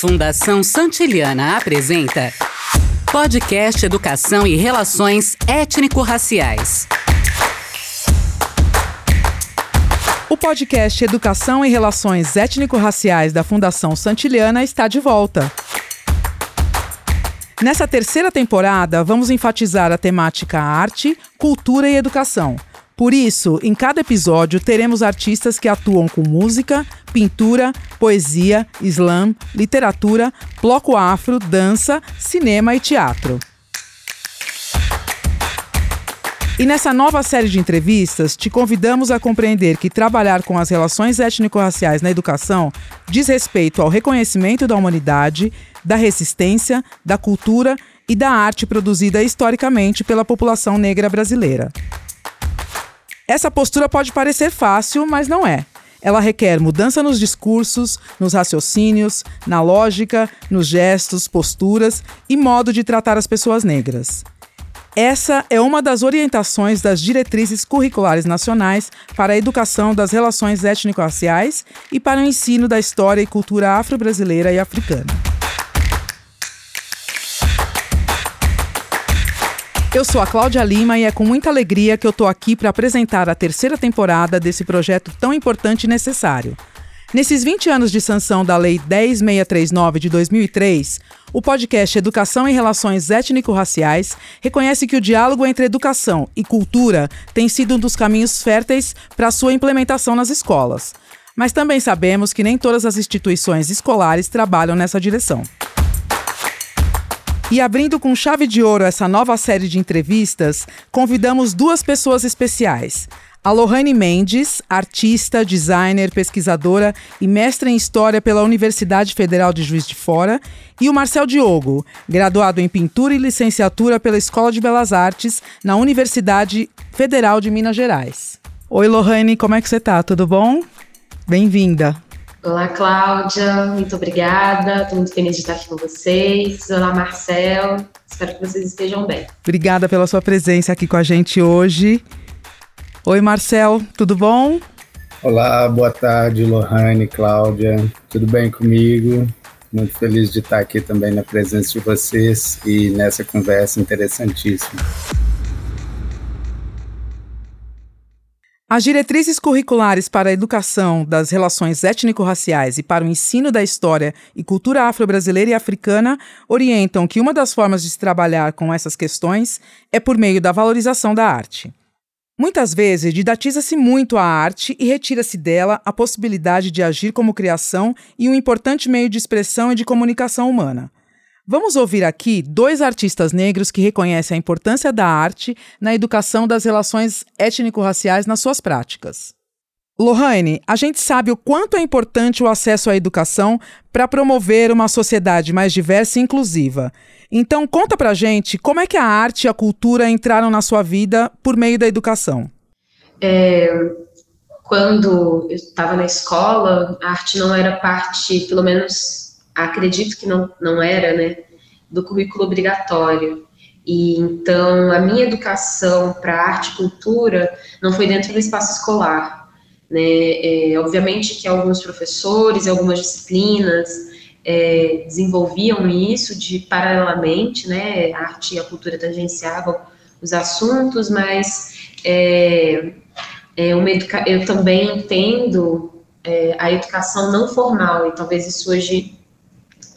Fundação Santiliana apresenta Podcast Educação e Relações Étnico-Raciais. O podcast Educação e Relações Étnico-Raciais da Fundação Santiliana está de volta. Nessa terceira temporada, vamos enfatizar a temática arte, cultura e educação. Por isso, em cada episódio, teremos artistas que atuam com música, pintura, poesia, slam, literatura, bloco afro, dança, cinema e teatro. E nessa nova série de entrevistas, te convidamos a compreender que trabalhar com as relações étnico-raciais na educação diz respeito ao reconhecimento da humanidade, da resistência, da cultura e da arte produzida historicamente pela população negra brasileira. Essa postura pode parecer fácil, mas não é. Ela requer mudança nos discursos, nos raciocínios, na lógica, nos gestos, posturas e modo de tratar as pessoas negras. Essa é uma das orientações das diretrizes curriculares nacionais para a educação das relações étnico-raciais e para o ensino da história e cultura afro-brasileira e africana. Eu sou a Cláudia Lima e é com muita alegria que eu estou aqui para apresentar a terceira temporada desse projeto tão importante e necessário. Nesses 20 anos de sanção da Lei 10639 de 2003, o podcast Educação em Relações Étnico-Raciais reconhece que o diálogo entre educação e cultura tem sido um dos caminhos férteis para sua implementação nas escolas. Mas também sabemos que nem todas as instituições escolares trabalham nessa direção. E abrindo com chave de ouro essa nova série de entrevistas, convidamos duas pessoas especiais. A Lohane Mendes, artista, designer, pesquisadora e mestre em História pela Universidade Federal de Juiz de Fora, e o Marcel Diogo, graduado em Pintura e Licenciatura pela Escola de Belas Artes na Universidade Federal de Minas Gerais. Oi, Lohane, como é que você tá? Tudo bom? Bem-vinda. Olá, Cláudia, muito obrigada. Estou muito feliz de estar aqui com vocês. Olá, Marcel. Espero que vocês estejam bem. Obrigada pela sua presença aqui com a gente hoje. Oi, Marcel, tudo bom? Olá, boa tarde, Lohane, Cláudia. Tudo bem comigo? Muito feliz de estar aqui também na presença de vocês e nessa conversa interessantíssima. As diretrizes curriculares para a educação das relações étnico-raciais e para o ensino da história e cultura afro-brasileira e africana orientam que uma das formas de se trabalhar com essas questões é por meio da valorização da arte. Muitas vezes didatiza-se muito a arte e retira-se dela a possibilidade de agir como criação e um importante meio de expressão e de comunicação humana. Vamos ouvir aqui dois artistas negros que reconhecem a importância da arte na educação das relações étnico-raciais nas suas práticas. Lohane, a gente sabe o quanto é importante o acesso à educação para promover uma sociedade mais diversa e inclusiva. Então, conta pra gente como é que a arte e a cultura entraram na sua vida por meio da educação. É, quando eu estava na escola, a arte não era parte, pelo menos acredito que não, não era, né, do currículo obrigatório. E então a minha educação para arte e cultura não foi dentro do espaço escolar. Né? É, obviamente que alguns professores e algumas disciplinas é, desenvolviam isso de paralelamente, né, a arte e a cultura tangenciavam os assuntos, mas é, é uma eu também entendo é, a educação não formal, e talvez isso hoje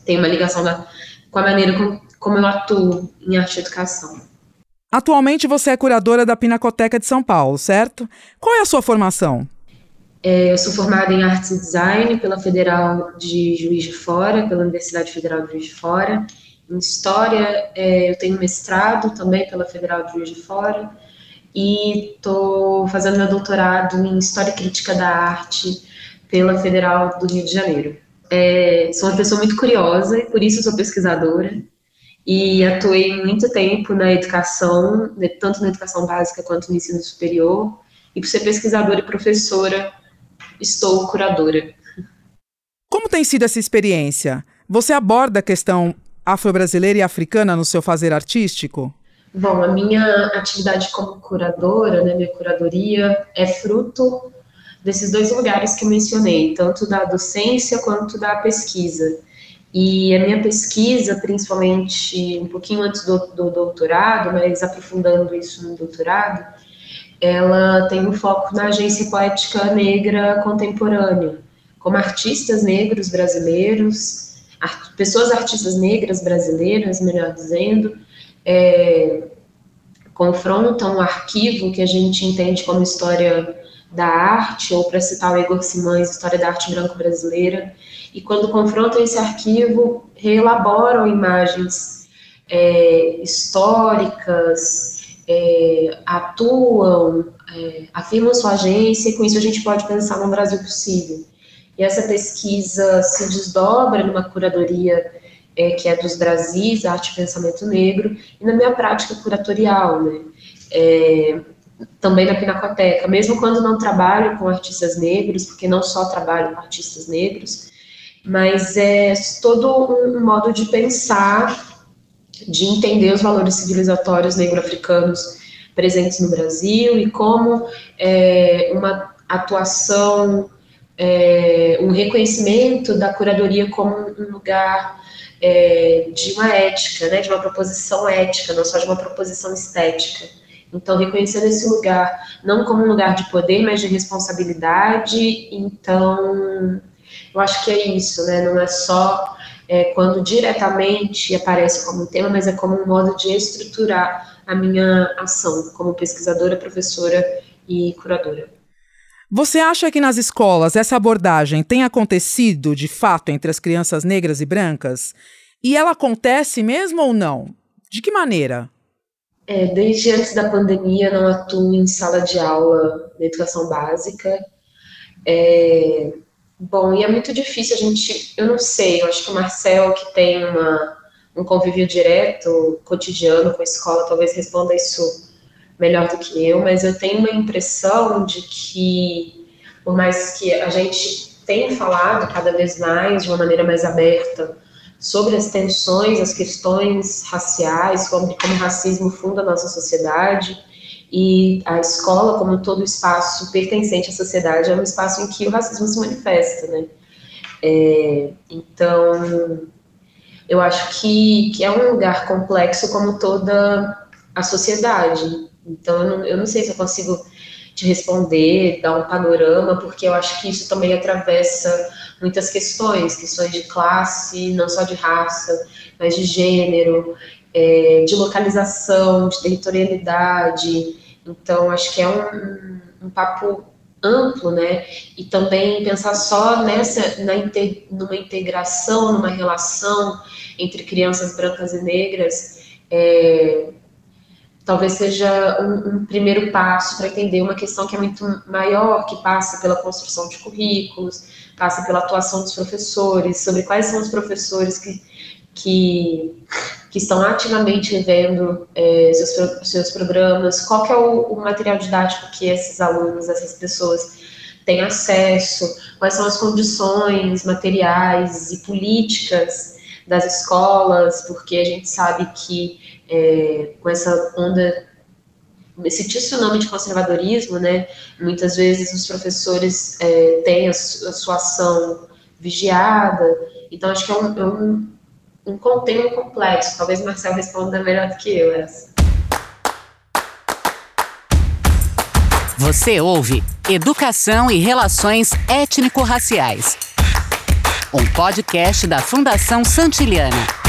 tenha uma ligação da, com a maneira como, como eu atuo em arte e educação. Atualmente você é curadora da Pinacoteca de São Paulo, certo? Qual é a sua formação? É, eu sou formada em Artes e Design pela Federal de Juiz de Fora, pela Universidade Federal de Juiz de Fora. Em História, é, eu tenho mestrado também pela Federal de Juiz de Fora. E estou fazendo meu doutorado em História Crítica da Arte pela Federal do Rio de Janeiro. É, sou uma pessoa muito curiosa e por isso sou pesquisadora. E atuei muito tempo na educação, né, tanto na educação básica quanto no ensino superior. E por ser pesquisadora e professora, estou curadora. Como tem sido essa experiência? Você aborda a questão afro-brasileira e africana no seu fazer artístico? Bom, a minha atividade como curadora, né, minha curadoria, é fruto desses dois lugares que eu mencionei, tanto da docência quanto da pesquisa. E a minha pesquisa, principalmente um pouquinho antes do, do doutorado, mas aprofundando isso no doutorado, ela tem um foco na agência poética negra contemporânea, como artistas negros brasileiros, art pessoas artistas negras brasileiras, melhor dizendo, é, confrontam o arquivo que a gente entende como história da arte, ou para citar o Igor Simões, História da Arte Branco Brasileira, e quando confrontam esse arquivo, reelaboram imagens é, históricas, é, atuam, é, afirmam sua agência, e com isso a gente pode pensar num Brasil possível. E essa pesquisa se desdobra numa curadoria é, que é dos Brasis, Arte e Pensamento Negro, e na minha prática curatorial, né? É, também na Pinacoteca, mesmo quando não trabalho com artistas negros, porque não só trabalho com artistas negros, mas é todo um modo de pensar, de entender os valores civilizatórios negro-africanos presentes no Brasil e como é, uma atuação, é, um reconhecimento da curadoria como um lugar é, de uma ética, né, de uma proposição ética, não só de uma proposição estética. Então, reconhecendo esse lugar não como um lugar de poder, mas de responsabilidade, então eu acho que é isso, né? Não é só é, quando diretamente aparece como um tema, mas é como um modo de estruturar a minha ação como pesquisadora, professora e curadora. Você acha que nas escolas essa abordagem tem acontecido de fato entre as crianças negras e brancas? E ela acontece mesmo ou não? De que maneira? É, desde antes da pandemia, não atuo em sala de aula de educação básica. É, Bom, e é muito difícil a gente, eu não sei, eu acho que o Marcel, que tem uma, um convívio direto, cotidiano com a escola, talvez responda isso melhor do que eu, mas eu tenho uma impressão de que, por mais que a gente tenha falado cada vez mais, de uma maneira mais aberta, sobre as tensões, as questões raciais, como, como o racismo funda a nossa sociedade, e a escola, como todo espaço pertencente à sociedade, é um espaço em que o racismo se manifesta, né? É, então, eu acho que, que é um lugar complexo como toda a sociedade. Então, eu não, eu não sei se eu consigo te responder, dar um panorama, porque eu acho que isso também atravessa muitas questões, questões de classe, não só de raça, mas de gênero, é, de localização, de territorialidade, então, acho que é um, um papo amplo, né? E também pensar só nessa, na numa integração, numa relação entre crianças brancas e negras, é, talvez seja um, um primeiro passo para entender uma questão que é muito maior, que passa pela construção de currículos, passa pela atuação dos professores, sobre quais são os professores que, que que estão ativamente vendo é, seus, seus programas, qual que é o, o, material didático que esses alunos, essas pessoas têm acesso, quais são as condições materiais e políticas das escolas, porque a gente sabe que é, com essa onda, esse tsunami de conservadorismo, né, muitas vezes os professores é, têm a, a, sua ação vigiada, então acho que é um, é um um conteúdo complexo. Talvez Marcel responda melhor do que eu essa. Você ouve Educação e Relações Étnico-Raciais. Um podcast da Fundação Santiliana.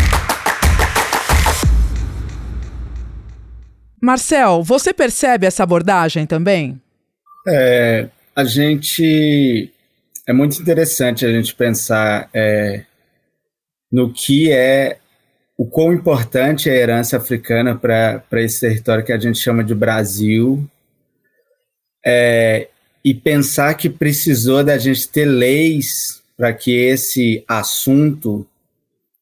Marcel, você percebe essa abordagem também? É, a gente. É muito interessante a gente pensar é, no que é o quão importante é a herança africana para esse território que a gente chama de Brasil, é, e pensar que precisou da gente ter leis para que esse assunto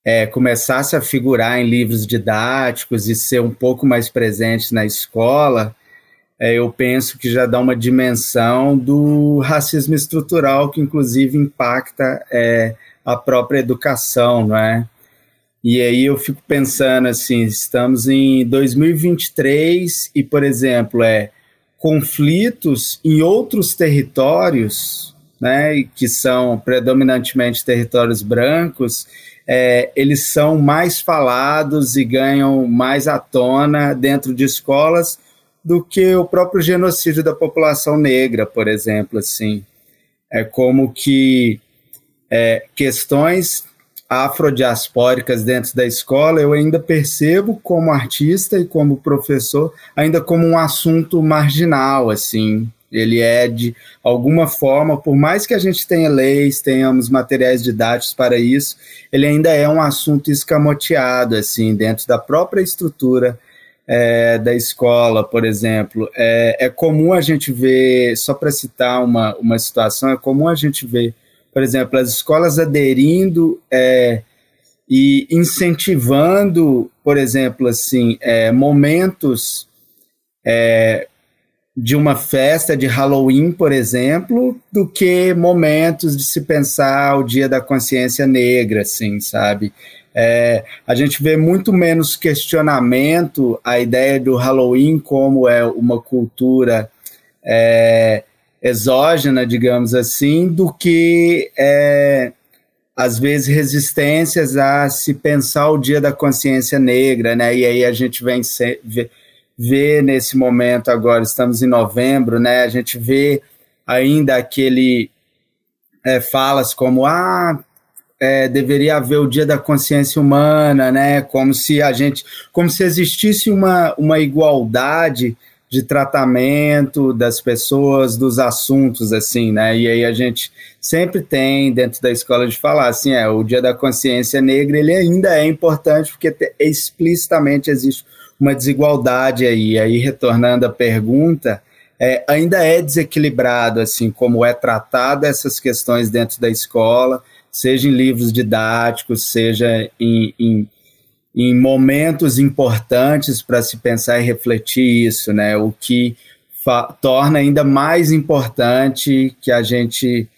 é, começasse a figurar em livros didáticos e ser um pouco mais presente na escola, é, eu penso que já dá uma dimensão do racismo estrutural que, inclusive, impacta é, a própria educação, não é? E aí eu fico pensando assim, estamos em 2023 e, por exemplo, é conflitos em outros territórios né, que são predominantemente territórios brancos, é, eles são mais falados e ganham mais à tona dentro de escolas do que o próprio genocídio da população negra, por exemplo, assim. É como que é, questões afrodiaspóricas dentro da escola, eu ainda percebo como artista e como professor, ainda como um assunto marginal, assim. Ele é de alguma forma, por mais que a gente tenha leis, tenhamos materiais didáticos para isso, ele ainda é um assunto escamoteado, assim, dentro da própria estrutura é, da escola, por exemplo. É, é comum a gente ver, só para citar uma, uma situação, é comum a gente ver, por exemplo, as escolas aderindo é, e incentivando, por exemplo, assim, é, momentos é, de uma festa de Halloween, por exemplo, do que momentos de se pensar o Dia da Consciência Negra, assim, sabe? É, a gente vê muito menos questionamento a ideia do Halloween como é uma cultura é, exógena, digamos assim, do que é, às vezes resistências a se pensar o Dia da Consciência Negra, né? E aí a gente vem vê, vê nesse momento agora, estamos em novembro, né? A gente vê ainda aquele é, falas como ah é, deveria haver o Dia da Consciência Humana, né? Como se a gente, como se existisse uma, uma igualdade de tratamento das pessoas, dos assuntos, assim, né? E aí a gente sempre tem dentro da escola de falar assim, é, o Dia da Consciência Negra ele ainda é importante porque explicitamente existe uma desigualdade aí. Aí retornando à pergunta, é, ainda é desequilibrado assim como é tratada essas questões dentro da escola seja em livros didáticos, seja em, em, em momentos importantes para se pensar e refletir isso, né? O que torna ainda mais importante que a gente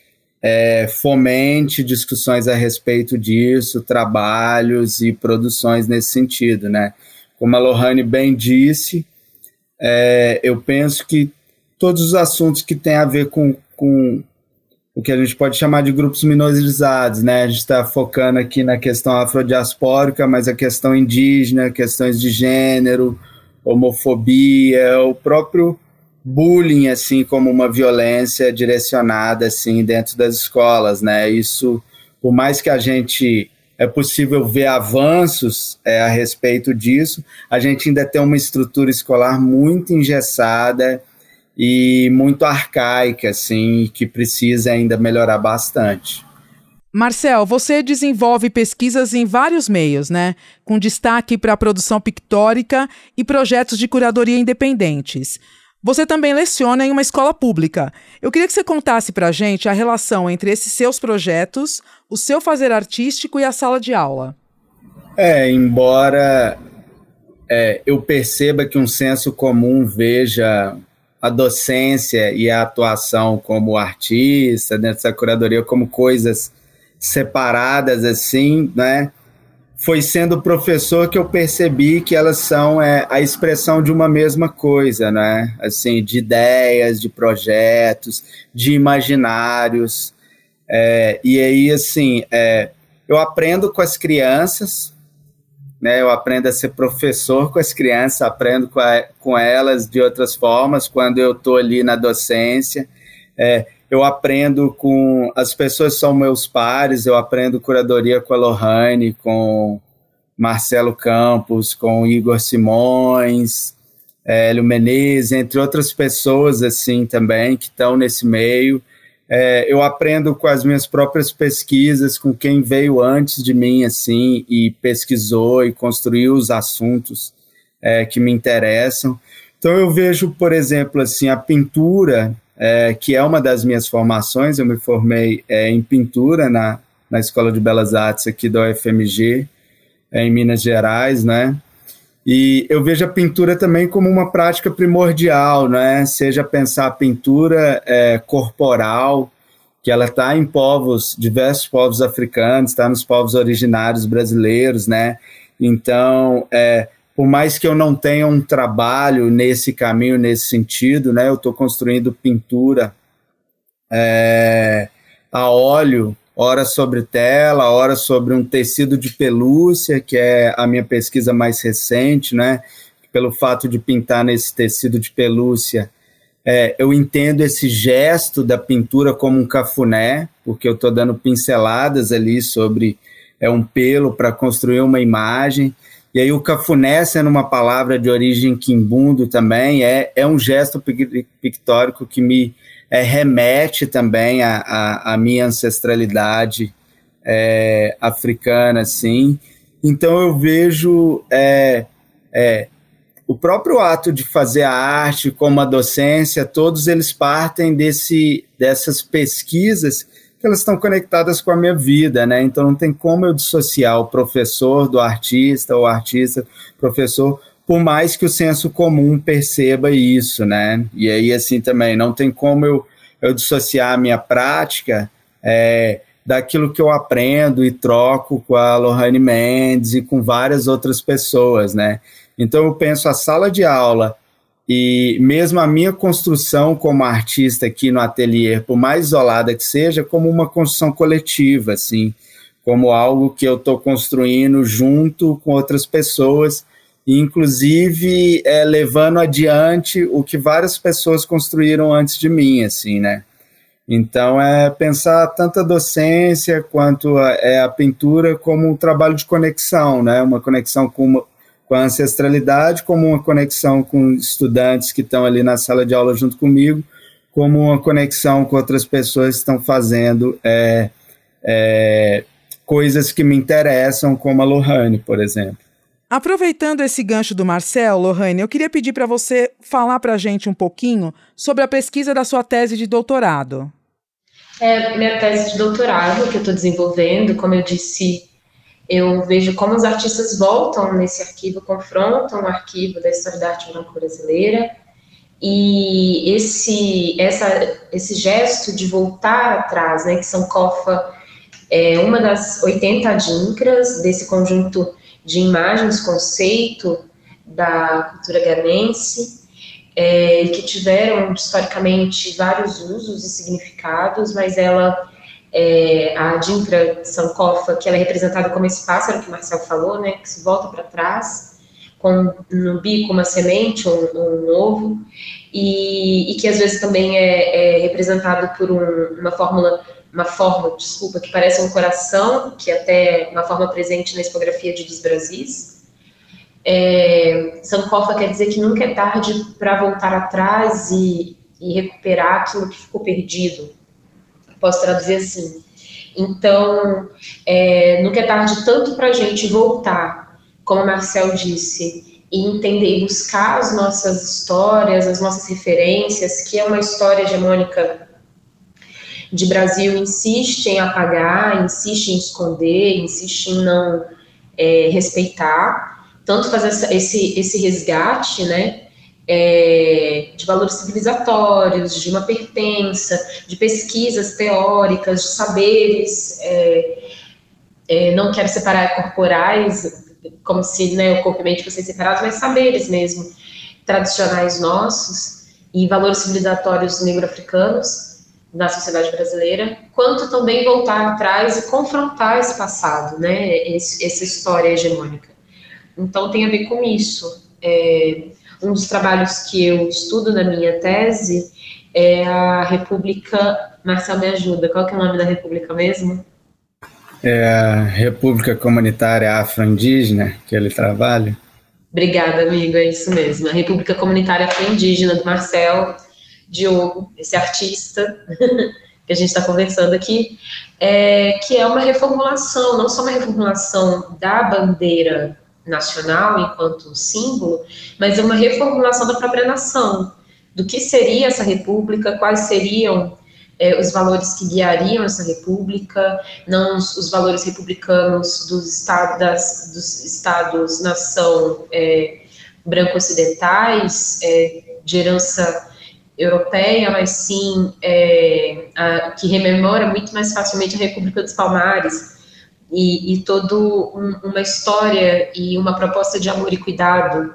é, fomente discussões a respeito disso, trabalhos e produções nesse sentido, né? Como a Lohane bem disse, é, eu penso que todos os assuntos que têm a ver com, com o que a gente pode chamar de grupos minorizados, né? A gente está focando aqui na questão afrodiaspórica, mas a questão indígena, questões de gênero, homofobia, o próprio bullying, assim, como uma violência direcionada, assim, dentro das escolas, né? Isso, por mais que a gente é possível ver avanços é, a respeito disso, a gente ainda tem uma estrutura escolar muito engessada e muito arcaica, assim, que precisa ainda melhorar bastante. Marcel, você desenvolve pesquisas em vários meios, né? Com destaque para a produção pictórica e projetos de curadoria independentes. Você também leciona em uma escola pública. Eu queria que você contasse para a gente a relação entre esses seus projetos, o seu fazer artístico e a sala de aula. É, embora é, eu perceba que um senso comum veja a docência e a atuação como artista, dentro curadoria, como coisas separadas assim, né? Foi sendo professor que eu percebi que elas são é, a expressão de uma mesma coisa, né? Assim, de ideias, de projetos, de imaginários. É, e aí, assim, é, eu aprendo com as crianças, né? Eu aprendo a ser professor com as crianças, aprendo com, a, com elas de outras formas quando eu estou ali na docência. Eu aprendo com as pessoas são meus pares, eu aprendo curadoria com a Lohane, com Marcelo Campos, com Igor Simões, Hélio Menezes, entre outras pessoas assim também que estão nesse meio. É, eu aprendo com as minhas próprias pesquisas, com quem veio antes de mim, assim, e pesquisou e construiu os assuntos é, que me interessam. Então eu vejo, por exemplo, assim, a pintura, é, que é uma das minhas formações, eu me formei é, em pintura na, na Escola de Belas Artes aqui da UFMG, é, em Minas Gerais, né? E eu vejo a pintura também como uma prática primordial, né? seja pensar a pintura é, corporal, que ela está em povos, diversos povos africanos, está nos povos originários brasileiros, né? Então, é, por mais que eu não tenha um trabalho nesse caminho, nesse sentido, né? Eu estou construindo pintura é, a óleo, ora sobre tela, ora sobre um tecido de pelúcia, que é a minha pesquisa mais recente, né? Pelo fato de pintar nesse tecido de pelúcia, é, eu entendo esse gesto da pintura como um cafuné, porque eu estou dando pinceladas ali sobre é, um pelo para construir uma imagem. E aí o cafuné, sendo uma palavra de origem quimbundo também, é, é um gesto pictórico que me é, remete também à, minha ancestralidade é, africana, assim. Então eu vejo é, é, o próprio ato de fazer a arte, como a docência, todos eles partem desse, dessas pesquisas que elas estão conectadas com a minha vida, né? Então não tem como eu dissociar o professor do artista, o artista, professor, por mais que o senso comum perceba isso, né? E aí, assim, também, não tem como eu, eu dissociar a minha prática é, daquilo que eu aprendo e troco com a Lohane Mendes e com várias outras pessoas, né? Então eu penso a sala de aula e mesmo a minha construção como artista aqui no ateliê, por mais isolada que seja, como uma construção coletiva, assim, como algo que eu estou construindo junto com outras pessoas, inclusive é, levando adiante o que várias pessoas construíram antes de mim, assim, né? Então é pensar tanto a docência quanto a, é, a pintura como um trabalho de conexão, né? Uma conexão com uma, com a ancestralidade, como uma conexão com estudantes que estão ali na sala de aula junto comigo, como uma conexão com outras pessoas que estão fazendo é, é, coisas que me interessam, como a Lohane, por exemplo. Aproveitando esse gancho do Marcel, Lohane, eu queria pedir para você falar para a gente um pouquinho sobre a pesquisa da sua tese de doutorado. É, minha tese de doutorado que eu estou desenvolvendo, como eu disse eu vejo como os artistas voltam nesse arquivo, confrontam o arquivo da história da arte branco brasileira, e esse, essa, esse gesto de voltar atrás, né, que São Cofa é uma das 80 adincras desse conjunto de imagens, conceito da cultura ganense, é, que tiveram historicamente vários usos e significados, mas ela é, a Dintra Sankofa, que ela é representada como esse pássaro que o Marcel falou, né, que se volta para trás, com no bico uma semente ou um, um, ovo, e, e, que às vezes também é, é representado por um, uma fórmula, uma forma, desculpa, que parece um coração, que é até uma forma presente na expografia de dos Brasis. É, Sankofa quer dizer que nunca é tarde para voltar atrás e, e recuperar aquilo que ficou perdido, posso traduzir assim. Então, é, nunca é tarde tanto para a gente voltar, como a Marcel disse, e entender e buscar as nossas histórias, as nossas referências, que é uma história hegemônica de Brasil insiste em apagar, insiste em esconder, insiste em não é, respeitar, tanto fazer essa, esse, esse resgate, né, é, de valores civilizatórios, de uma pertença, de pesquisas teóricas, de saberes. É, é, não quero separar corporais, como se né, o corpo e mente fossem separados, mas saberes mesmo, tradicionais nossos e valores civilizatórios negro-africanos na sociedade brasileira, quanto também voltar atrás e confrontar esse passado, né, esse, essa história hegemônica. Então tem a ver com isso. É, um dos trabalhos que eu estudo na minha tese é a República. Marcel, me ajuda, qual que é o nome da República mesmo? É a República Comunitária Afro-Indígena que ele trabalha. Obrigada, amigo, é isso mesmo. A República Comunitária Afro-Indígena do Marcel Diogo, esse artista que a gente está conversando aqui, é, que é uma reformulação, não só uma reformulação da bandeira nacional enquanto símbolo, mas é uma reformulação da própria nação, do que seria essa república, quais seriam é, os valores que guiariam essa república, não os, os valores republicanos dos estados, dos estados-nação é, branco-ocidentais, é, de herança europeia, mas sim é, a, que rememora muito mais facilmente a República dos Palmares, e, e toda um, uma história e uma proposta de amor e cuidado,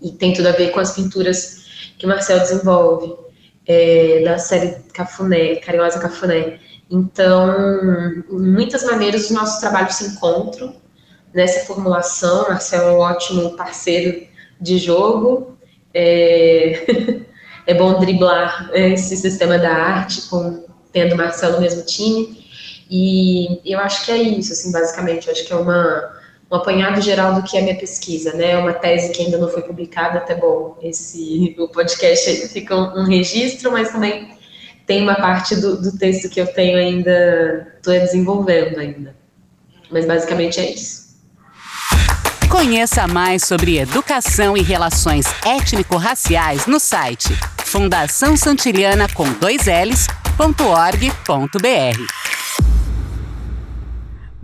e tem tudo a ver com as pinturas que Marcel desenvolve, é, da série Cafuné, Carinhosa Cafuné, Então, em muitas maneiras, os nossos trabalhos se encontram nessa formulação. Marcelo é um ótimo parceiro de jogo. É, é bom driblar esse sistema da arte com tendo Marcelo no mesmo time. E eu acho que é isso, assim, basicamente. Eu acho que é uma, um apanhado geral do que é minha pesquisa, né? Uma tese que ainda não foi publicada, até bom. Esse o podcast fica um, um registro, mas também tem uma parte do, do texto que eu tenho ainda, estou desenvolvendo ainda. Mas basicamente é isso. Conheça mais sobre educação e relações étnico-raciais no site Fundação Santilhana com dois L's.org.br.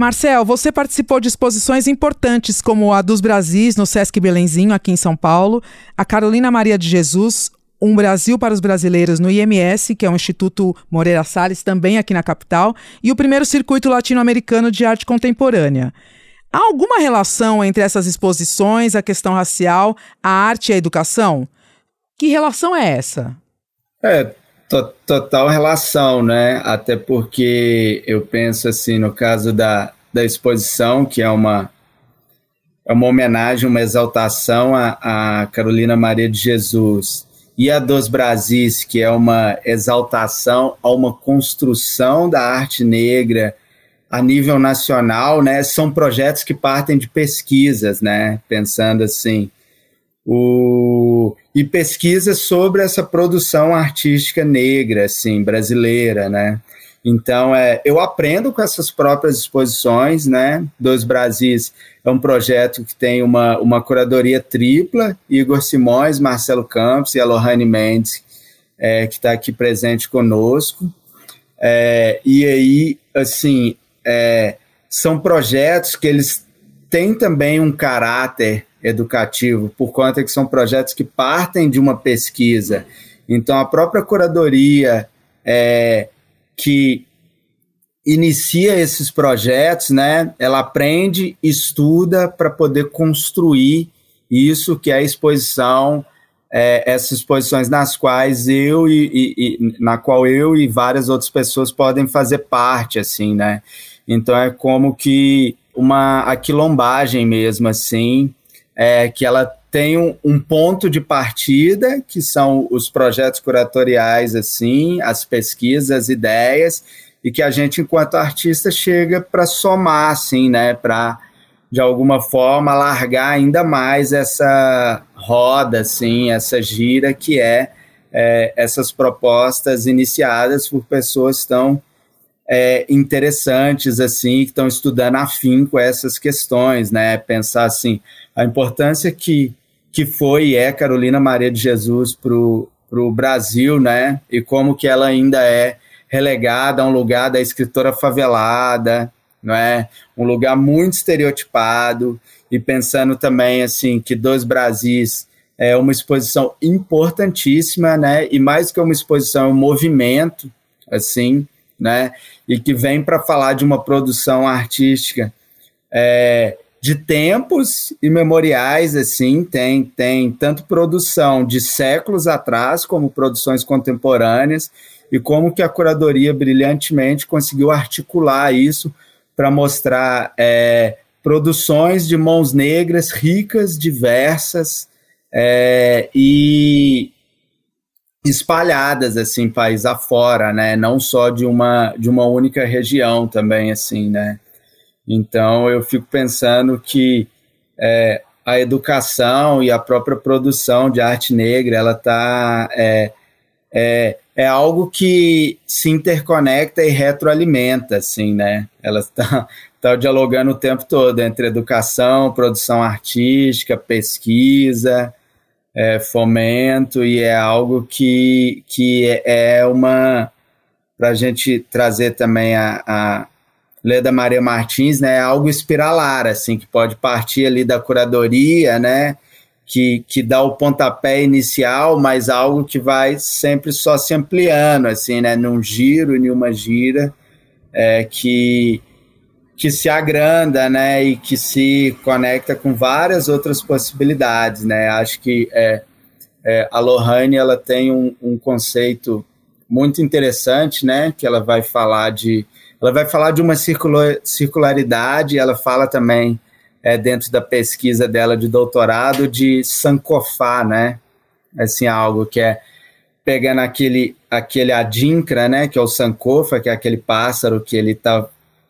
Marcel, você participou de exposições importantes como a dos Brasis no Sesc Belenzinho, aqui em São Paulo, a Carolina Maria de Jesus, um Brasil para os Brasileiros no IMS, que é o Instituto Moreira Salles, também aqui na capital, e o primeiro Circuito Latino-Americano de Arte Contemporânea. Há alguma relação entre essas exposições, a questão racial, a arte e a educação? Que relação é essa? É, total relação, né? Até porque eu penso assim, no caso da, da exposição, que é uma, é uma homenagem, uma exaltação a, a Carolina Maria de Jesus e a dos Brasis, que é uma exaltação a uma construção da arte negra a nível nacional, né, são projetos que partem de pesquisas, né, pensando assim, o, e pesquisas sobre essa produção artística negra, assim, brasileira, né, então, é, eu aprendo com essas próprias exposições, né? Dois Brasis é um projeto que tem uma, uma curadoria tripla, Igor Simões, Marcelo Campos e a Lohane Mendes, é, que está aqui presente conosco. É, e aí, assim, é, são projetos que eles têm também um caráter educativo, por conta que são projetos que partem de uma pesquisa. Então, a própria curadoria é, que inicia esses projetos, né? Ela aprende, estuda para poder construir isso que é a exposição, é, essas exposições nas quais eu e, e, e, na qual eu e várias outras pessoas podem fazer parte, assim, né? Então é como que uma aquilombagem mesmo, assim, é, que ela tem um, um, ponto de partida, que são os projetos curatoriais, assim, as pesquisas, as ideias, e que a gente, enquanto artista, chega para somar, assim, né, para, de alguma forma, largar ainda mais essa roda, assim, essa gira que é, é essas propostas iniciadas por pessoas tão é, interessantes, assim, que estão estudando afim com essas questões, né, pensar, assim, a importância que que foi e é Carolina Maria de Jesus para o Brasil, né? E como que ela ainda é relegada a um lugar da escritora favelada, não é? Um lugar muito estereotipado e pensando também assim que dois Brasis é uma exposição importantíssima, né? E mais que uma exposição, é um movimento, assim, né? E que vem para falar de uma produção artística é, de tempos imemoriais, assim, tem, tem tanto produção de séculos atrás, como produções contemporâneas, e como que a curadoria brilhantemente conseguiu articular isso para mostrar é, produções de mãos negras ricas, diversas é, e espalhadas assim país afora, né? Não só de uma de uma única região também assim, né? Então, eu fico pensando que é, a educação e a própria produção de arte negra, ela está é, é, é, algo que se interconecta e retroalimenta, assim, né? Ela está tá dialogando o tempo todo entre educação, produção artística, pesquisa, é, fomento, e é algo que, que é uma... para a gente trazer também a, a Leda Maria Martins, né, é algo espiralar, assim, que pode partir ali da curadoria, né, que, que dá o pontapé inicial, mas algo que vai sempre só se ampliando, assim, né, num giro, em uma gira, é, que, que se agranda, né, e que se conecta com várias outras possibilidades, né, acho que é, é, a Lohane, ela tem um, um conceito muito interessante, né? Que ela vai falar de, ela vai falar de uma circularidade. Ela fala também é, dentro da pesquisa dela de doutorado de sankofá, né? Assim algo que é pegando aquele aquele adinkra, né? Que é o sankofa, que é aquele pássaro que ele está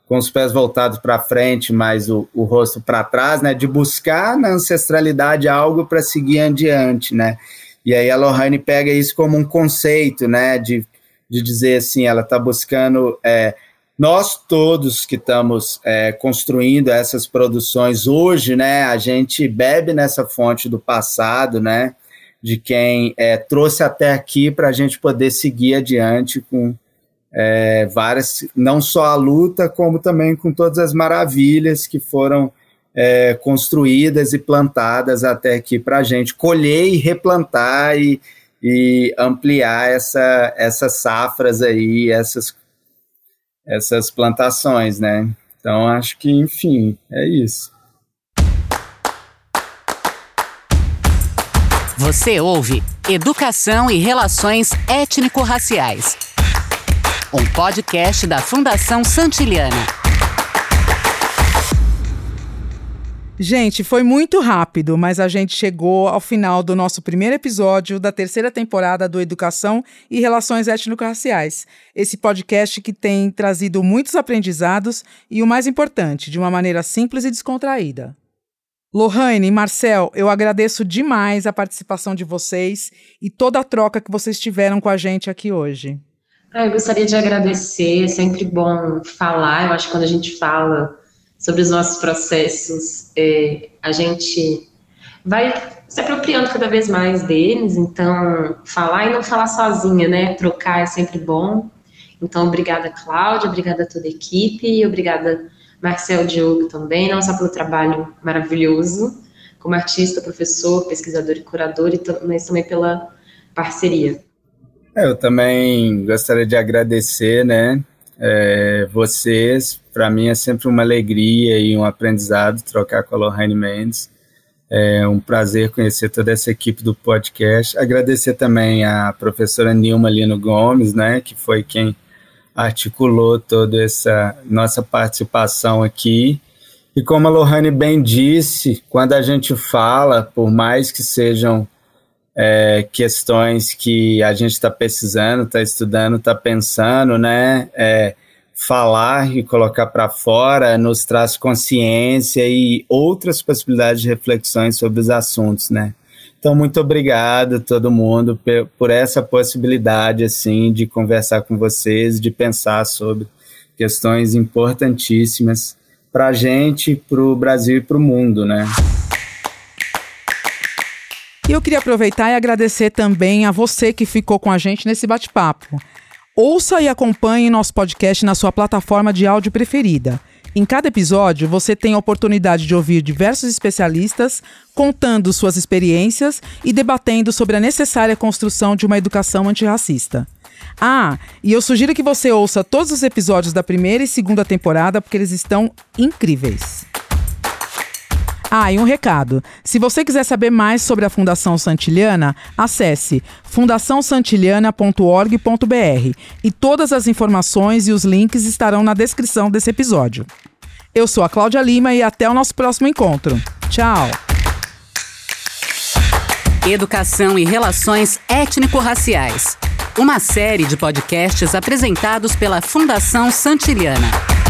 com os pés voltados para frente, mas o, o rosto para trás, né? De buscar na ancestralidade algo para seguir adiante, né? E aí a Lohane pega isso como um conceito, né? De de dizer assim, ela está buscando. É, nós todos que estamos é, construindo essas produções hoje, né, a gente bebe nessa fonte do passado, né, de quem é, trouxe até aqui para a gente poder seguir adiante com é, várias, não só a luta, como também com todas as maravilhas que foram é, construídas e plantadas até aqui para a gente colher e replantar e, e ampliar essa, essas safras aí, essas, essas plantações, né? Então, acho que, enfim, é isso. Você ouve Educação e Relações Étnico-Raciais, um podcast da Fundação Santiliana. Gente, foi muito rápido, mas a gente chegou ao final do nosso primeiro episódio da terceira temporada do Educação e Relações Étnico-Raciais. Esse podcast que tem trazido muitos aprendizados e o mais importante, de uma maneira simples e descontraída. Lohane Marcel, eu agradeço demais a participação de vocês e toda a troca que vocês tiveram com a gente aqui hoje. Ah, eu gostaria de agradecer, é sempre bom falar. Eu acho que quando a gente fala sobre os nossos processos, é, a gente vai se apropriando cada vez mais deles, então falar e não falar sozinha, né? Trocar é sempre bom. Então, obrigada, Cláudia, obrigada a toda a equipe, obrigada, Marcel Diogo também, não só pelo trabalho maravilhoso, como artista, professor, pesquisador e curador, mas também pela parceria. É, eu também gostaria de agradecer, né, é, vocês. Para mim é sempre uma alegria e um aprendizado trocar com a Lohane Mendes. É um prazer conhecer toda essa equipe do podcast. Agradecer também a professora Nilma Lino Gomes, né, que foi quem articulou toda essa nossa participação aqui. E como a Lohane bem disse, quando a gente fala, por mais que sejam é, questões que a gente está pesquisando, está estudando, está pensando, né? É, falar e colocar para fora nos traz consciência e outras possibilidades de reflexões sobre os assuntos, né? Então, muito obrigado a todo mundo por essa possibilidade, assim, de conversar com vocês, de pensar sobre questões importantíssimas para a gente, para o Brasil e para o mundo, né? E eu queria aproveitar e agradecer também a você que ficou com a gente nesse bate-papo. Ouça e acompanhe nosso podcast na sua plataforma de áudio preferida. Em cada episódio, você tem a oportunidade de ouvir diversos especialistas contando suas experiências e debatendo sobre a necessária construção de uma educação antirracista. Ah, e eu sugiro que você ouça todos os episódios da primeira e segunda temporada porque eles estão incríveis. Ah, e um recado. Se você quiser saber mais sobre a Fundação Santiliana, acesse fundaçãosantiliana.org.br e todas as informações e os links estarão na descrição desse episódio. Eu sou a Cláudia Lima e até o nosso próximo encontro. Tchau! Educação e Relações Étnico-Raciais. Uma série de podcasts apresentados pela Fundação Santiliana.